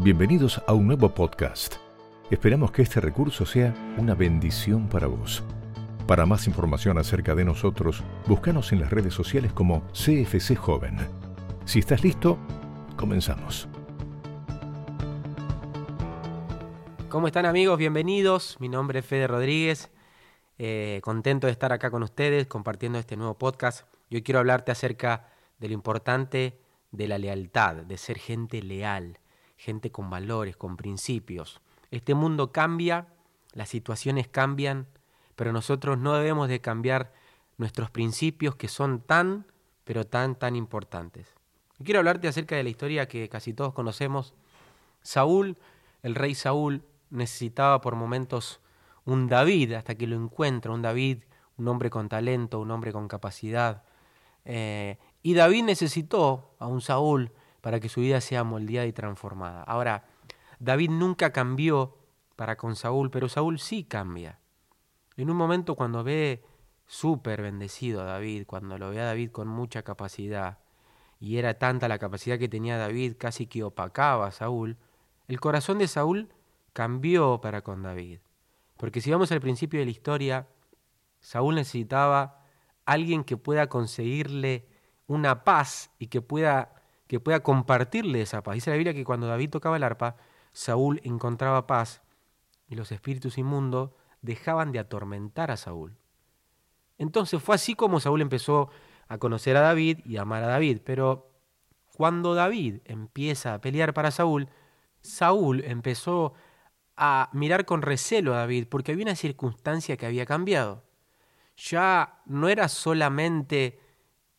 Bienvenidos a un nuevo podcast. Esperamos que este recurso sea una bendición para vos. Para más información acerca de nosotros, búscanos en las redes sociales como CFC Joven. Si estás listo, comenzamos. ¿Cómo están amigos? Bienvenidos. Mi nombre es Fede Rodríguez. Eh, contento de estar acá con ustedes compartiendo este nuevo podcast. Yo quiero hablarte acerca de lo importante de la lealtad, de ser gente leal gente con valores, con principios. Este mundo cambia, las situaciones cambian, pero nosotros no debemos de cambiar nuestros principios que son tan, pero tan, tan importantes. quiero hablarte acerca de la historia que casi todos conocemos. Saúl, el rey Saúl, necesitaba por momentos un David hasta que lo encuentra, un David, un hombre con talento, un hombre con capacidad. Eh, y David necesitó a un Saúl para que su vida sea moldeada y transformada. Ahora, David nunca cambió para con Saúl, pero Saúl sí cambia. En un momento cuando ve súper bendecido a David, cuando lo ve a David con mucha capacidad, y era tanta la capacidad que tenía David, casi que opacaba a Saúl, el corazón de Saúl cambió para con David. Porque si vamos al principio de la historia, Saúl necesitaba alguien que pueda conseguirle una paz y que pueda que pueda compartirle esa paz. Dice la Biblia que cuando David tocaba el arpa, Saúl encontraba paz y los espíritus inmundos dejaban de atormentar a Saúl. Entonces fue así como Saúl empezó a conocer a David y a amar a David. Pero cuando David empieza a pelear para Saúl, Saúl empezó a mirar con recelo a David porque había una circunstancia que había cambiado. Ya no era solamente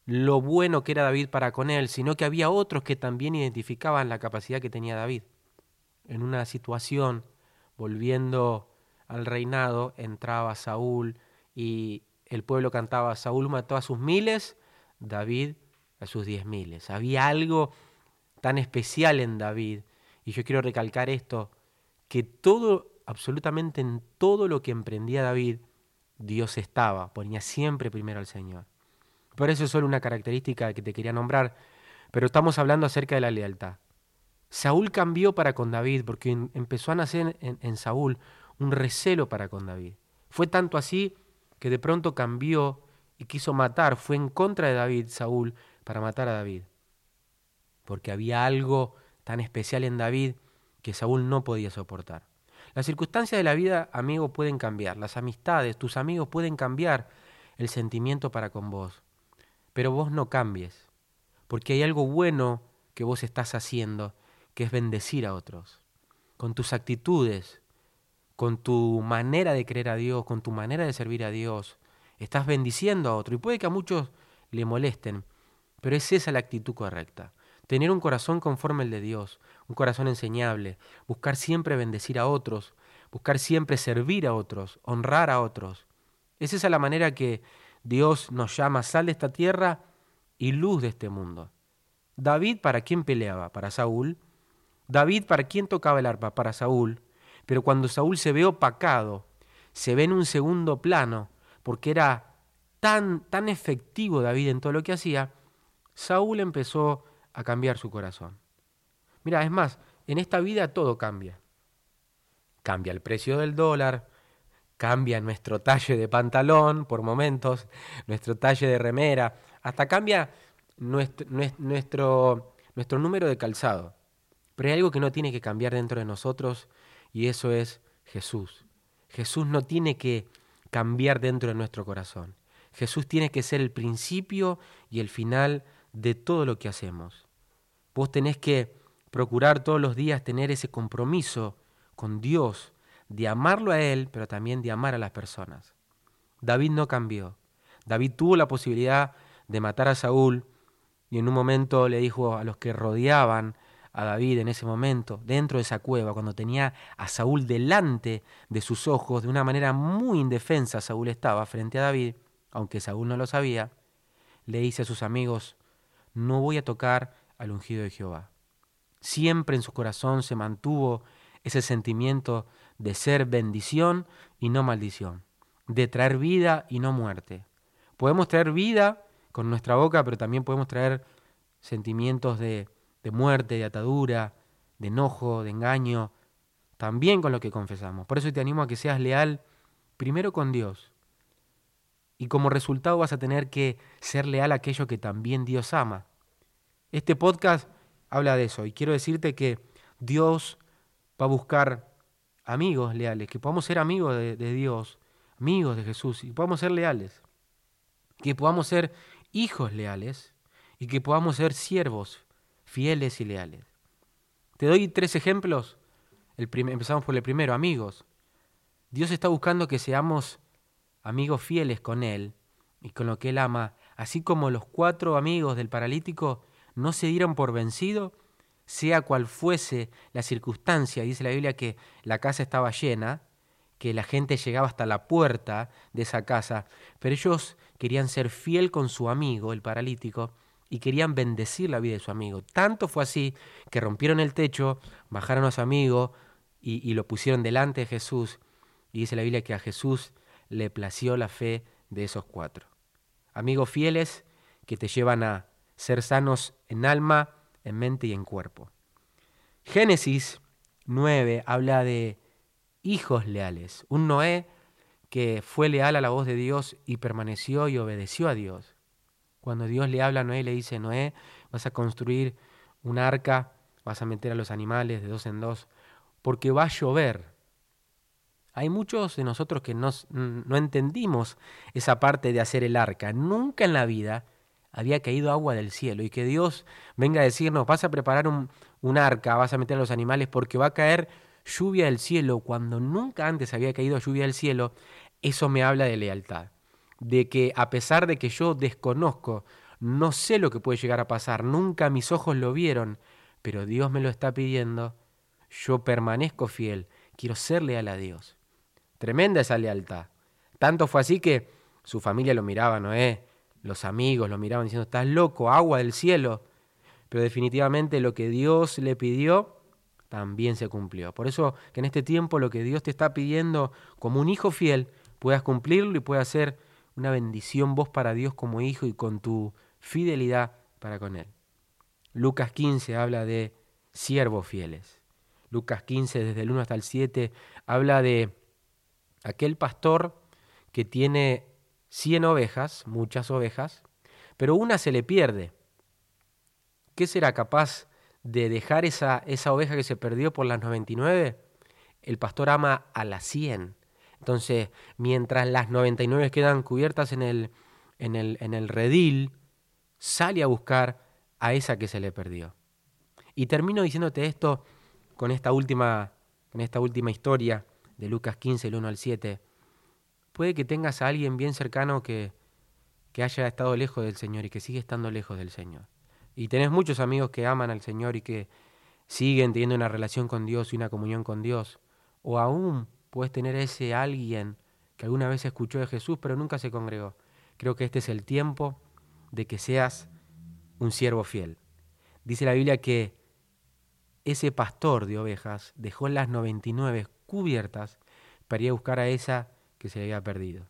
lo bueno que era David para con él, sino que había otros que también identificaban la capacidad que tenía David. En una situación, volviendo al reinado, entraba Saúl y el pueblo cantaba, Saúl mató a sus miles, David a sus diez miles. Había algo tan especial en David, y yo quiero recalcar esto, que todo, absolutamente en todo lo que emprendía David, Dios estaba, ponía siempre primero al Señor. Por eso es solo una característica que te quería nombrar, pero estamos hablando acerca de la lealtad. Saúl cambió para con David porque empezó a nacer en, Saúl un recelo para con David. Fue tanto así que de pronto cambió y quiso matar, fue en contra de David, Saúl, para matar a David. Porque había algo tan especial en David que Saúl no podía soportar. Las circunstancias de la vida, amigo, pueden cambiar. Las amistades, tus amigos pueden cambiar el sentimiento para con vos pero vos no cambies, porque hay algo bueno que vos estás haciendo, que es bendecir a otros, con tus actitudes, con tu manera de creer a Dios, con tu manera de servir a Dios, estás bendiciendo a otro. Y puede que a muchos le molesten, pero es esa la actitud correcta. Tener un corazón conforme al de Dios, un corazón enseñable, buscar siempre bendecir a otros, buscar siempre servir a otros, honrar a otros. Es esa la manera que Dios nos llama sal de esta tierra y luz de este mundo. David, ¿para quién peleaba? Para Saúl. David, ¿para quién tocaba el arpa? Para Saúl. Pero cuando Saúl se ve opacado, se ve en un segundo plano, porque era tan, tan efectivo David en todo lo que hacía, Saúl empezó a cambiar su corazón. Mira, es más, en esta vida todo cambia. Cambia el precio del dólar, cambia nuestro talle de pantalón por momentos, nuestro talle de remera, hasta cambia nuestro, nuestro, nuestro número de calzado. Pero hay algo que no tiene que cambiar dentro de nosotros y eso es Jesús. Jesús no tiene que cambiar dentro de nuestro corazón. Jesús tiene que ser el principio y el final de todo lo que hacemos. Vos tenés que procurar todos los días tener ese compromiso con Dios, de amarlo a Él, pero también de amar a las personas. David no cambió. David tuvo la posibilidad de matar a Saúl y en un momento le dijo a los que rodeaban a David en ese momento, dentro de esa cueva, cuando tenía a Saúl delante de sus ojos, de una manera muy indefensa, Saúl estaba frente a David, aunque Saúl no lo sabía, le dice a sus amigos, no voy a tocar al ungido de Jehová. Siempre en su corazón se mantuvo ese sentimiento de ser bendición y no maldición, de traer vida y no muerte. Podemos traer vida con nuestra boca, pero también podemos traer sentimientos de, de muerte, de atadura, de enojo, de engaño, también con lo que confesamos. Por eso te animo a que seas leal primero con Dios. Y como resultado vas a tener que ser leal a aquello que también Dios ama. Este podcast habla de eso y quiero decirte que Dios va a buscar amigos leales, que podamos ser amigos de, Dios, amigos de Jesús y podamos ser leales, que podamos ser hijos leales y que podamos ser siervos fieles y leales. Te doy tres ejemplos. Empezamos por el primero, amigos. Dios está buscando que seamos amigos fieles con Él y con lo que Él ama, así como los cuatro amigos del paralítico no se dieron por vencido, sea cual fuese la circunstancia. Dice la Biblia que la casa estaba llena, que la gente llegaba hasta la puerta de esa casa, pero ellos querían ser fiel con su amigo, el paralítico, y querían bendecir la vida de su amigo. Tanto fue así que rompieron el techo, bajaron a su amigo y, lo pusieron delante de Jesús. Y dice la Biblia que a Jesús le plació la fe de esos cuatro. Amigos fieles que te llevan a ser sanos en alma, en mente y en cuerpo. Génesis 9 habla de hijos leales. Un Noé que fue leal a la voz de Dios y permaneció y obedeció a Dios. Cuando Dios le habla a Noé, le dice, Noé, vas a construir un arca, vas a meter a los animales de dos en dos, porque va a llover. Hay muchos de nosotros que no, no entendimos esa parte de hacer el arca. Nunca en la vida había caído agua del cielo y que Dios venga a decirnos, vas a preparar un, arca, vas a meter a los animales porque va a caer lluvia del cielo cuando nunca antes había caído lluvia del cielo, eso me habla de lealtad de que a pesar de que yo desconozco, no sé lo que puede llegar a pasar, nunca mis ojos lo vieron, pero Dios me lo está pidiendo, yo permanezco fiel, quiero ser leal a Dios. Tremenda esa lealtad. Tanto fue así que su familia lo miraba, Noé, los amigos lo miraban diciendo, estás loco, agua del cielo. Pero definitivamente lo que Dios le pidió también se cumplió. Por eso que en este tiempo lo que Dios te está pidiendo como un hijo fiel, puedas cumplirlo y puedas ser una bendición vos para Dios como hijo y con tu fidelidad para con Él. Lucas 15 habla de siervos fieles. Lucas 15 desde el 1 hasta el 7 habla de aquel pastor que tiene 100 ovejas, muchas ovejas, pero una se le pierde. ¿Qué será capaz de dejar esa, esa oveja que se perdió por las 99? El pastor ama a las 100 entonces, mientras las 99 quedan cubiertas en el, en el, en el redil, sale a buscar a esa que se le perdió. Y termino diciéndote esto con esta última, con esta última historia de Lucas 15, el 1 al 7. Puede que tengas a alguien bien cercano que, que haya estado lejos del Señor y que sigue estando lejos del Señor. Y tenés muchos amigos que aman al Señor y que siguen teniendo una relación con Dios y una comunión con Dios. O aún puedes tener ese alguien que alguna vez escuchó de Jesús pero nunca se congregó. Creo que este es el tiempo de que seas un siervo fiel. Dice la Biblia que ese pastor de ovejas dejó las 99 cubiertas para ir a buscar a esa que se había perdido.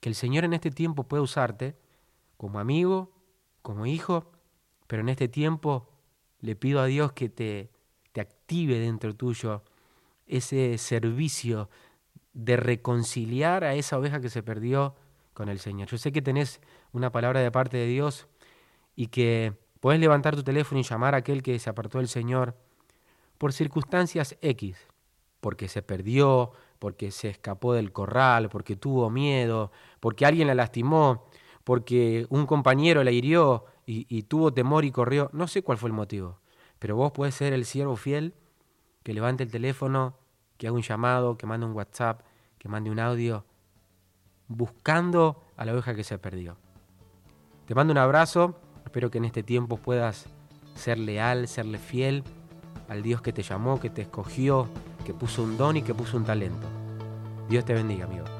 Que el Señor en este tiempo puede usarte como amigo, como hijo, pero en este tiempo le pido a Dios que te, te active dentro tuyo ese servicio de reconciliar a esa oveja que se perdió con el Señor. Yo sé que tenés una palabra de parte de Dios y que puedes levantar tu teléfono y llamar a aquel que se apartó del Señor por circunstancias X, porque se perdió, porque se escapó del corral, porque tuvo miedo, porque alguien la lastimó, porque un compañero la hirió y, tuvo temor y corrió. No sé cuál fue el motivo, pero vos puedes ser el siervo fiel que levante el teléfono que haga un llamado, que mande un WhatsApp, que mande un audio, buscando a la oveja que se perdió. Te mando un abrazo, Espero que en este tiempo puedas ser leal, serle fiel al Dios que te llamó, que te escogió, que puso un don y que puso un talento. Dios te bendiga, amigo.